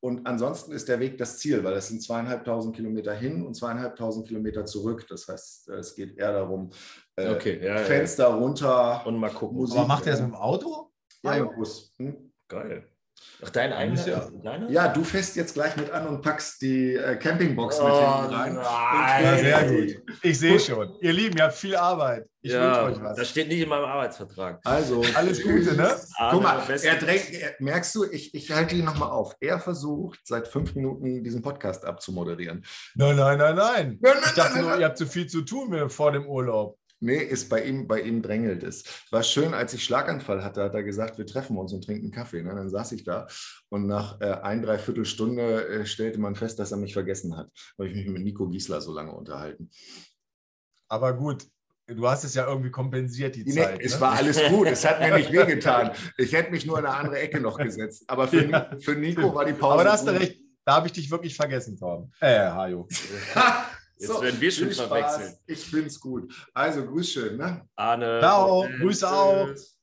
Und ansonsten ist der Weg das Ziel, weil es sind zweieinhalbtausend Kilometer hin und zweieinhalbtausend Kilometer zurück. Das heißt, es geht eher darum, äh, Okay, ja, ja. Fenster runter. Und mal gucken. Musik. Aber macht ihr das mit dem Auto? Ja, im Bus. Hm? Geil. Ach, dein eigener? Ja. Ja, du fährst jetzt gleich mit an und packst die äh, Campingbox Oh, mit hinten rein. nein. Sehr gut. Ich sehe schon. Ihr Lieben, ihr habt viel Arbeit. Ich ja, wünsche euch was. das steht nicht in meinem Arbeitsvertrag. Also, Alles Gute, ne? Guck mal, er drängt, er, merkst du, ich, ich halte ihn nochmal auf. Er versucht seit fünf Minuten diesen Podcast abzumoderieren. Nein, nein, nein, nein. Nein, nein, Ich dachte nein, nur, nein. ihr habt zu viel zu tun mit- vor dem Urlaub. Nee, ist bei ihm, bei ihm drängelt es. War schön, als ich Schlaganfall hatte, hat er gesagt, wir treffen uns und trinken Kaffee. Ne? Dann saß ich da und nach äh, ein, dreiviertel Stunde äh, stellte man fest, dass er mich vergessen hat. Habe ich mich mit Nico Giesler so lange unterhalten. Aber gut, du hast es ja irgendwie kompensiert, die Nee, Zeit. es ne? war alles gut, es hat mir nicht wehgetan. Ich hätte mich nur in eine andere Ecke noch gesetzt. Aber für, Ja, für Nico war die Pause. Aber da hast du recht. Da habe ich dich wirklich vergessen, Torben. Äh, Hajo. Jetzt werden wir schon Spaß. verwechseln. Ich finde es gut. Also, grüß schön. Ne? Arne. Ciao, Tschüss. Grüße auch. Tschüss.